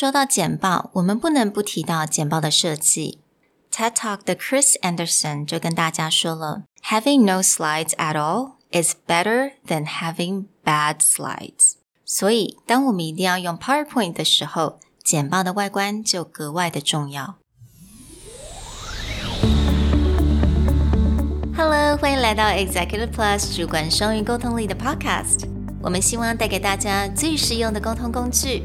说到简报，我们不能不提到简报的设计。TED Talk 的 Chris Anderson 就跟大家说了，Having no slides at all is better than having bad slides。所以，当我们一定要用 PowerPoint 的时候，简报的外观就格外的重要。Hello，欢迎来到 Executive Plus 主管双语沟通力的 Podcast。我们希望带给大家最实用的沟通工具，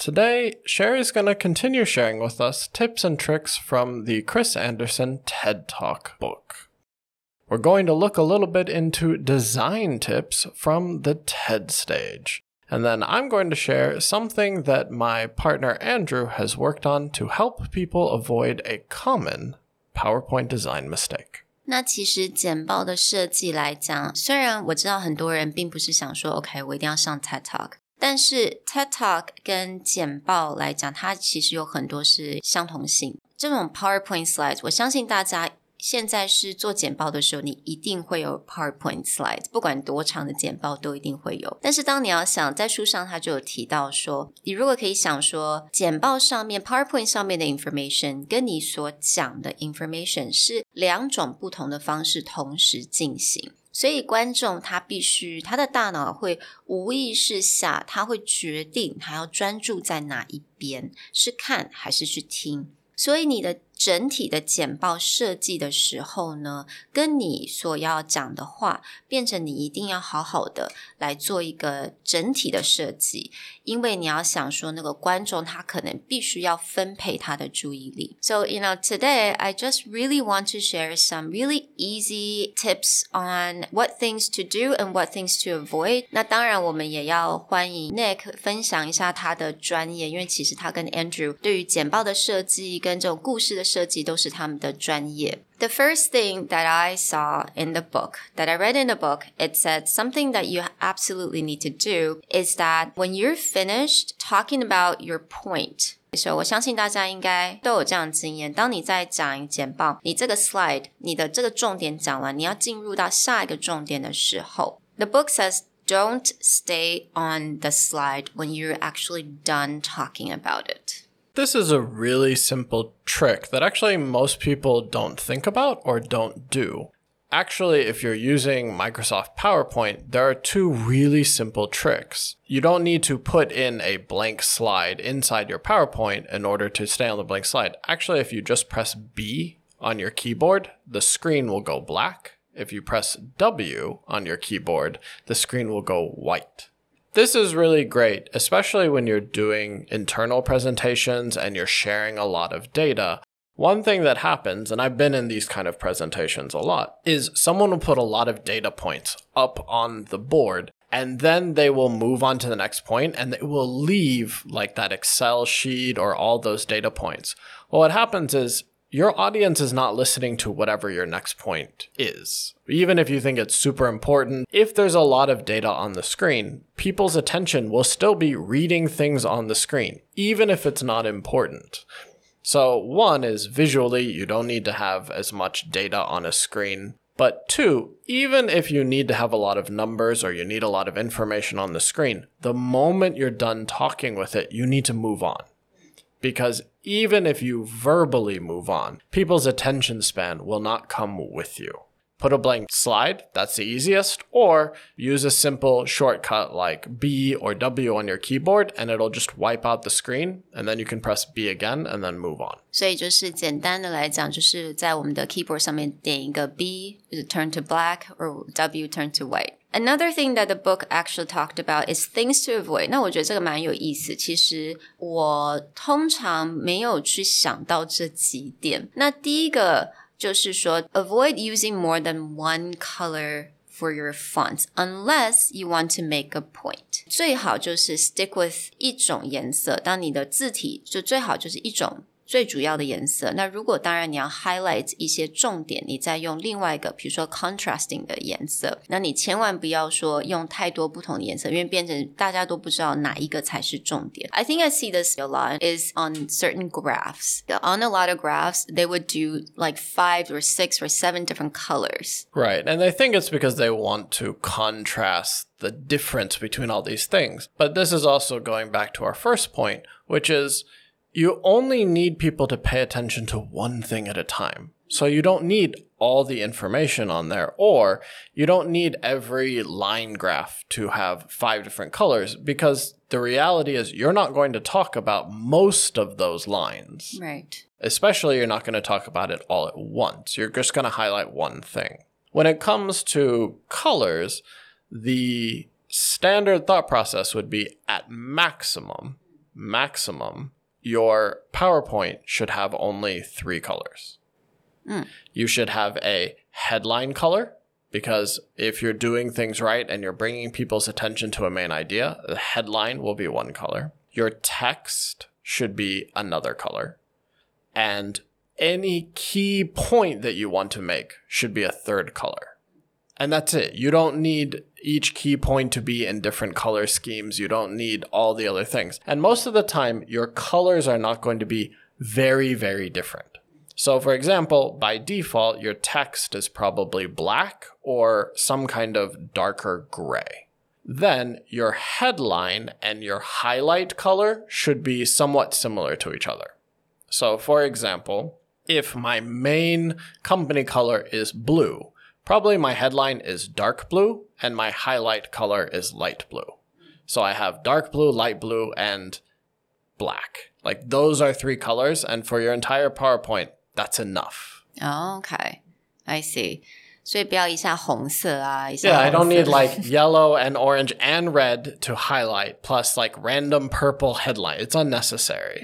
Today, Sherry is going to continue sharing with us tips and tricks from the Chris Anderson TED Talk book. We're going to look a little bit into design tips from the TED stage. And then I'm going to share something that my partner Andrew has worked on to help people avoid a common PowerPoint design mistake. 那其实简报的设计来讲，虽然我知道很多人并不是想说，OK，我一定要上 TED Talk， 但是 TED Talk 跟简报来讲，它其实有很多是相同性。这种 PowerPoint slides，我相信大家现在是做简报的时候，你一定会有 PowerPoint slides，不管多长的简报都一定会有。但是当你要想，在书上它就有提到说，你如果可以想说，简报上面 PowerPoint 上面的 information 跟你所讲的 information 是两种不同的方式同时进行。所以观众他必须他的大脑会无意识下，他会决定他要专注在哪一边，是看还是去听。所以你的。整体的简报设计的时候呢，跟你所要讲的话，变成你一定要好好的来做一个整体的设计，因为你要想说那个观众他可能必须要分配他的注意力。So you know today I just really want to share some really easy tips on what things to do and what things to avoid。那当然我们也要欢迎 Nick 分享一下他的专业，因为其实他跟 Andrew 对于简报的设计跟这种故事的。 设计都是他们的专业。The first thing that I saw in the book, that I read in the book, it said something that you absolutely need to do is that when you're finished talking about your point, 所以我相信大家应该都有这样的经验。当你在讲简报，你这个 slide，你的这个重点讲完，你要进入到下一个重点的时候，the book says don't stay on the slide when you're actually done talking about it. This is a really simple trick that actually most people don't think about or don't do. Actually, if you're using Microsoft PowerPoint, there are two really simple tricks. You don't need to put in a blank slide inside your PowerPoint in order to stay on the blank slide. Actually, if you just press B on your keyboard, the screen will go black. If you press W on your keyboard, the screen will go white. This is really great, especially when you're doing internal presentations and you're sharing a lot of data. One thing that happens, and I've been in these kind of presentations a lot, is someone will put a lot of data points up on the board and then they will move on to the next point and they will leave like that Excel sheet or all those data points. Well, what happens is your audience is not listening to whatever your next point is. Even if you think it's super important, if there's a lot of data on the screen, people's attention will still be reading things on the screen, even if it's not important. So, one is visually, you don't need to have as much data on a screen. But two, even if you need to have a lot of numbers or you need a lot of information on the screen, the moment you're done talking with it, you need to move on because even if you verbally move on, people's attention span will not come with you. Put a blank slide, that's the easiest, or use a simple shortcut like B or W on your keyboard and it'll just wipe out the screen and then you can press B again and then move on. 所以就是简单的来讲，就是在我们的 keyboard 上面点一个 B，就是 turn to black or W turn to white。 Another thing that the book actually talked about is things to avoid. 那我觉得这个蛮有意思。其实我通常没有去想到这几点。那第一个就是说，avoid using more than one color for your fonts unless you want to make a point。最好就是 stick with 一种颜色。当你的字体就最好就是一种 最主要的颜色。那如果当然你要 highlight 一些重点，你再用另外一个，比如说 contrasting 的颜色。那你千万不要说用太多不同的颜色，因为变成大家都不知道哪一个才是重点。I think I see this a lot is on certain graphs. On a lot of graphs, they would do like five or six or seven different colors. Right. And I think it's because they want to contrast the difference between all these things. But this is also going back to our first point, which is you only need people to pay attention to one thing at a time. So you don't need all the information on there, or you don't need every line graph to have five different colors because the reality is you're not going to talk about most of those lines. Right. Especially, you're not going to talk about it all at once. You're just going to highlight one thing. When it comes to colors, the standard thought process would be at maximum, maximum, your PowerPoint should have only three colors. Mm. You should have a headline color because if you're doing things right and you're bringing people's attention to a main idea, the headline will be one color. Your text should be another color. And any key point that you want to make should be a third color. And that's it. You don't need each key point to be in different color schemes. You don't need all the other things. And most of the time, your colors are not going to be very, very different. So, for example, by default, your text is probably black or some kind of darker gray. Then your headline and your highlight color should be somewhat similar to each other. So, for example, if my main company color is blue, Probably my headline is dark blue and my highlight color is light blue. So I have dark blue, light blue, and black. Like those are three colors. And for your entire PowerPoint, that's enough. Oh, okay. I see. 所以不要一下红色啊，一下 Yeah, I don't 红色 need like yellow and orange and red to highlight, plus like random purple headline. It's unnecessary.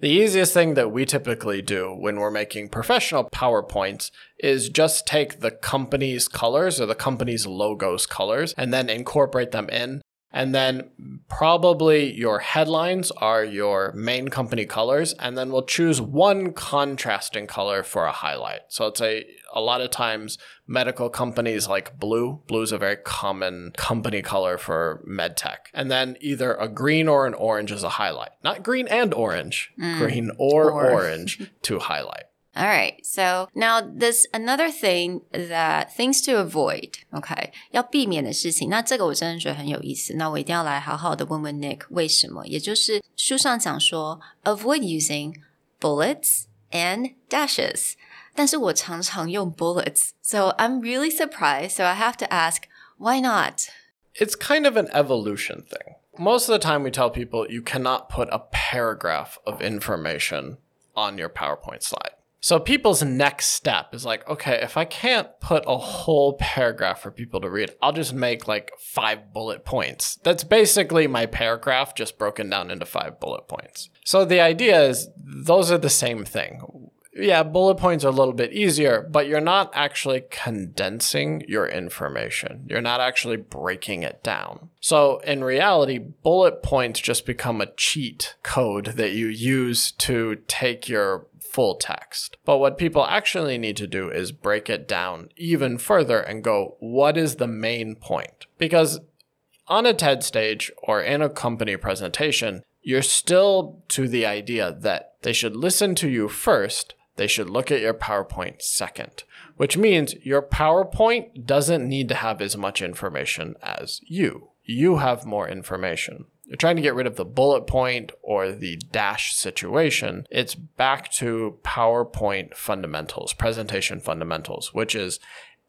The easiest thing that we typically do when we're making professional PowerPoints is just take the company's colors or the company's logos colors and then incorporate them in. And then probably your headlines are your main company colors, and then we'll choose one contrasting color for a highlight. So it's say a lot of times medical companies like blue. Blue is a very common company color for medtech. And then either a green or an orange is a highlight. Not green and orange, mm. green or, Or. orange to highlight. All right. So now there's another thing that things to avoid. OK，要避免的事情。那这个我真的觉得很有意思。那我一定要来好好的问问 Nick 为什么。也就是书上讲说，avoid using bullets and dashes。但是我常常用 bullets, so I'm really surprised. So I have to ask, why not? It's kind of an evolution thing. Most of the time, we tell people you cannot put a paragraph of information on your PowerPoint slide. so people's next step is like, okay, if I can't put a whole paragraph for people to read, I'll just make like five bullet points. That's basically my paragraph just broken down into five bullet points. So the idea is those are the same thing. Yeah, bullet points are a little bit easier, but you're not actually condensing your information. You're not actually breaking it down. So in reality, bullet points just become a cheat code that you use to take your full text. But what people actually need to do is break it down even further and go, what is the main point? Because on a TED stage or in a company presentation, you're still to the idea that they should listen to you first, they should look at your PowerPoint second, which means your PowerPoint doesn't need to have as much information as you. You have more information. You're trying to get rid of the bullet point or the dash situation. It's back to PowerPoint fundamentals, presentation fundamentals, which is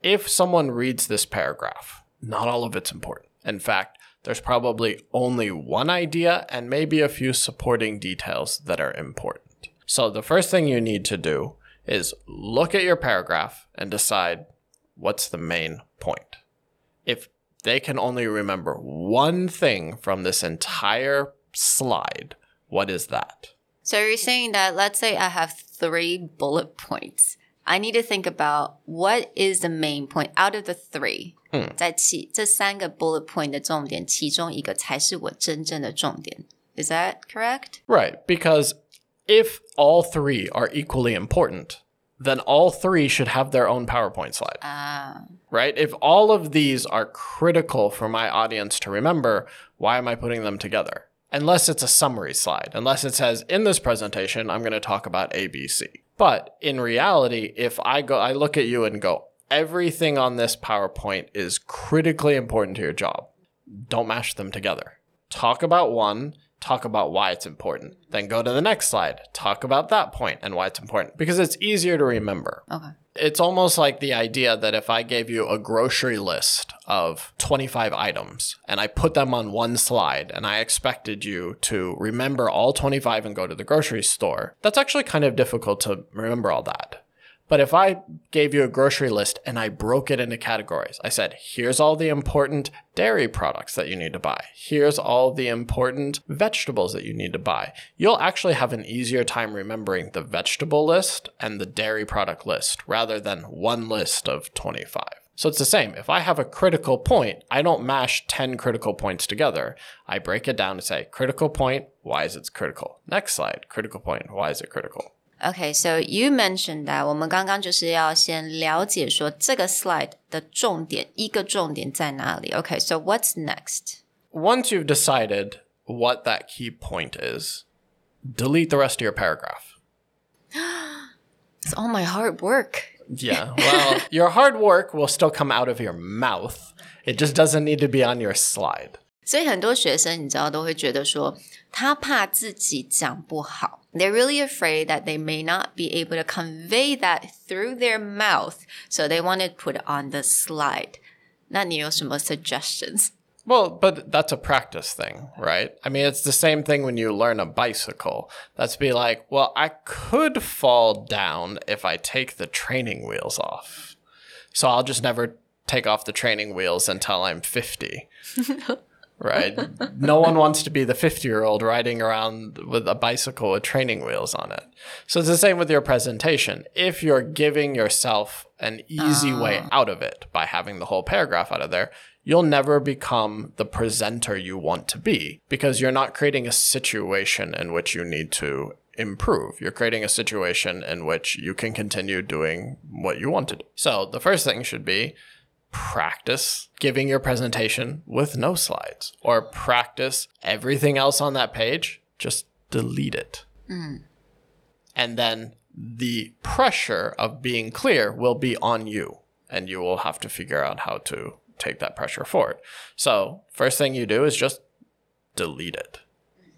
if someone reads this paragraph, not all of it's important. In fact, there's probably only one idea and maybe a few supporting details that are important. So the first thing you need to do is look at your paragraph and decide what's the main point. If they can only remember one thing from this entire slide. What is that? So you're saying that let's say I have three bullet points. I need to think about what is the main point out of the three. 嗯在其这三个 bullet point 的重点，其中一个才是我真正的重点。Is that correct? Right, because if all three are equally important, then all three should have their own PowerPoint slide. Ah, right? If all of these are critical for my audience to remember, why am I putting them together? Unless it's a summary slide, unless it says in this presentation, I'm going to talk about ABC. But in reality, if I go, I look at you and go, everything on this PowerPoint is critically important to your job. Don't mash them together. Talk about one, talk about why it's important. Then go to the next slide, talk about that point and why it's important because it's easier to remember okay. it's almost like the idea that if I gave you a grocery list of 25 items and I put them on one slide and I expected you to remember all 25 and go to the grocery store, that's actually kind of difficult to remember all that. But if I gave you a grocery list and I broke it into categories, I said, here's all the important dairy products that you need to buy. Here's all the important vegetables that you need to buy. You'll actually have an easier time remembering the vegetable list and the dairy product list rather than one list of 25. So it's the same. If I have a critical point, I don't mash 10 critical points together. I break it down and say, critical point, why is it critical? Next slide, critical point, why is it critical? Okay, so you mentioned that 我们刚刚就是要先了解说这个 slide 的重点，一个重点在哪里。Okay, so what's next? Once you've decided what that key point is, delete the rest of your paragraph. It's all my hard work. Yeah, well, your hard work will still come out of your mouth. It just doesn't need to be on your slide. 所以很多学生你知道都会觉得说，他怕自己讲不好。 They're really afraid that they may not be able to convey that through their mouth, so they want to put it on the slide. 那你有什么 suggestions? Well, but that's a practice thing, right? I mean, it's the same thing when you learn a bicycle. That's be like, well, I could fall down if I take the training wheels off. So I'll just never take off the training wheels until I'm 50. right? No one wants to be the 50 year old riding around with a bicycle with training wheels on it. So it's the same with your presentation. If you're giving yourself an easy way ah. out of it by having the whole paragraph out of there, you'll never become the presenter you want to be because you're not creating a situation in which you need to improve. You're creating a situation in which you can continue doing what you want to do. So the first thing should be practice giving your presentation with no slides or practice everything else on that page, just delete it. Mm. And then the pressure of being clear will be on you, and you will have to figure out how to take that pressure forward. So, first thing you do is just delete it.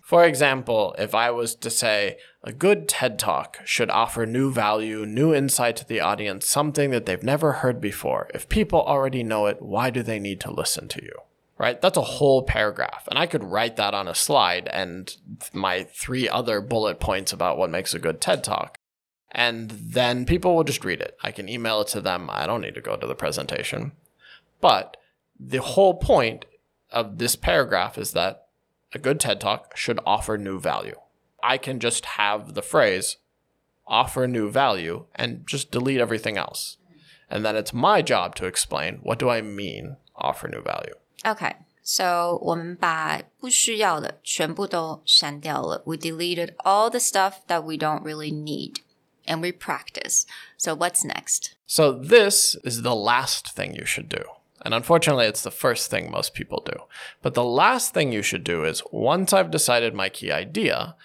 For example, if I was to say a good TED Talk should offer new value, new insight to the audience, something that they've never heard before, if people already know it, why do they need to listen to you? Right? That's a whole paragraph. And I could write that on a slide and my three other bullet points about what makes a good TED Talk. And then people will just read it. I can email it to them. I don't need to go to the presentation. But the whole point of this paragraph is that a good TED Talk should offer new value. I can just have the phrase offer new value and just delete everything else. And then it's my job to explain what do I mean offer new value. Okay, so 我们把不需要的全部都删掉了。We deleted all the stuff that we don't really need, and we practice. So what's next? So this is the last thing you should do. And unfortunately, it's the first thing most people do. But the last thing you should do is once I've decided my key idea,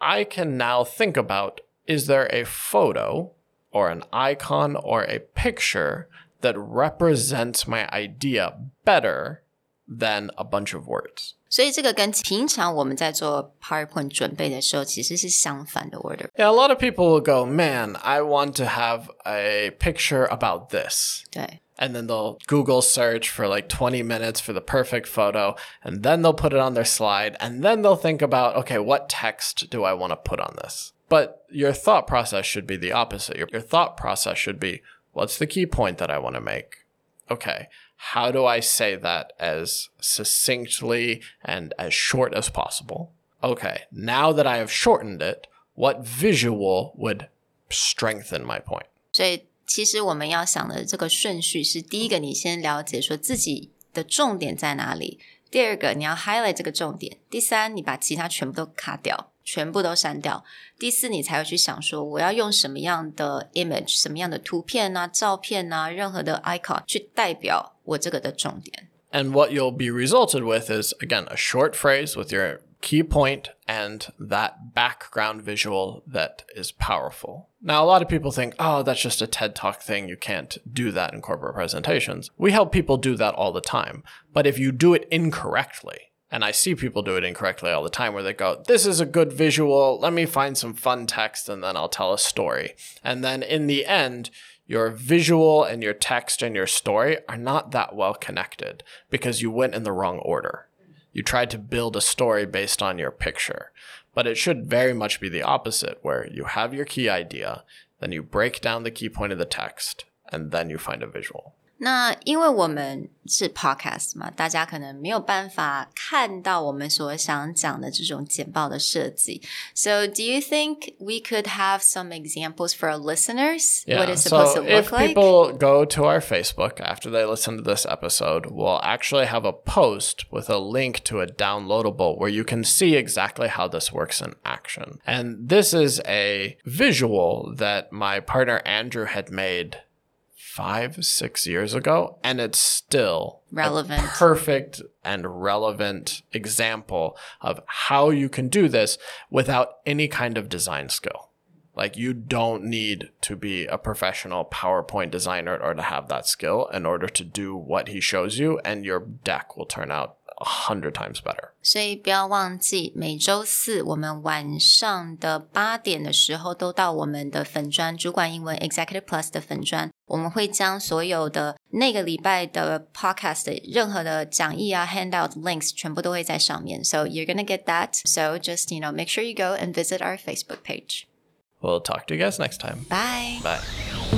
I can now think about is there a photo or an icon or a picture that represents my idea better than a bunch of words? 所以这个跟平常我们在做 PowerPoint 准备的时候其实是相反的 order。 Yeah, a lot of people will go, man, I want to have a picture about this. 对， and then they'll Google search for like 20 minutes for the perfect photo, and then they'll put it on their slide, and then they'll think about, okay, what text do I want to put on this? But your thought process should be the opposite. Your, your thought process should be, what's the key point that I want to make? Okay, how do I say that as succinctly and as short as possible? Okay, now that I have shortened it, what visual would strengthen my point? 所以其实我们要想的这个顺序是：第一个，你先了解说自己的重点在哪里；第二个，你要 highlight 这个重点；第三，你把其他全部都卡掉，全部都删掉；第四，你才会去想说我要用什么样的 image、什么样的图片啊、照片啊、任何的 icon 去代表 我这个的重点。 And what you'll be resulted with is, again, a short phrase with your key point and that background visual that is powerful. Now, a lot of people think, oh, that's just a TED Talk thing. You can't do that in corporate presentations. We help people do that all the time. But if you do it incorrectly, and I see people do it incorrectly all the time where they go, This is a good visual. Let me find some fun text and then I'll tell a story. And then in the end, your visual and your text and your story are not that well connected because you went in the wrong order. You tried to build a story based on your picture. But it should very much be the opposite, where you have your key idea, then you break down the key point of the text, and then you find a visual. 那因为我们是 podcast 嘛，大家可能没有办法看到我们所想讲的这种简报的设计。So, do you think we could have some examples for our listeners? what it's supposed so to if look like? people go to our Facebook after they listen to this episode, we'll actually have a post with a link to a downloadable where you can see exactly how this works in action. And this is a visual that my partner Andrew had made five, six years ago, and it's still Relevant. perfect and relevant example of how you can do this without any kind of design skill. Like you don't need to be a professional PowerPoint designer or to have that skill in order to do what he shows you, and your deck will turn out a hundred times better. 所以不要忘记，每周四我们晚上的八点的时候，都到我们的粉专主管英文 Executive Plus 的粉专，我们会将所有的那个礼拜的 podcast 任何的讲义啊 handout links 全部都会在上面。So you're gonna get that. So just you know make sure you go and visit our Facebook page. We'll talk to you guys next time. Bye. Bye.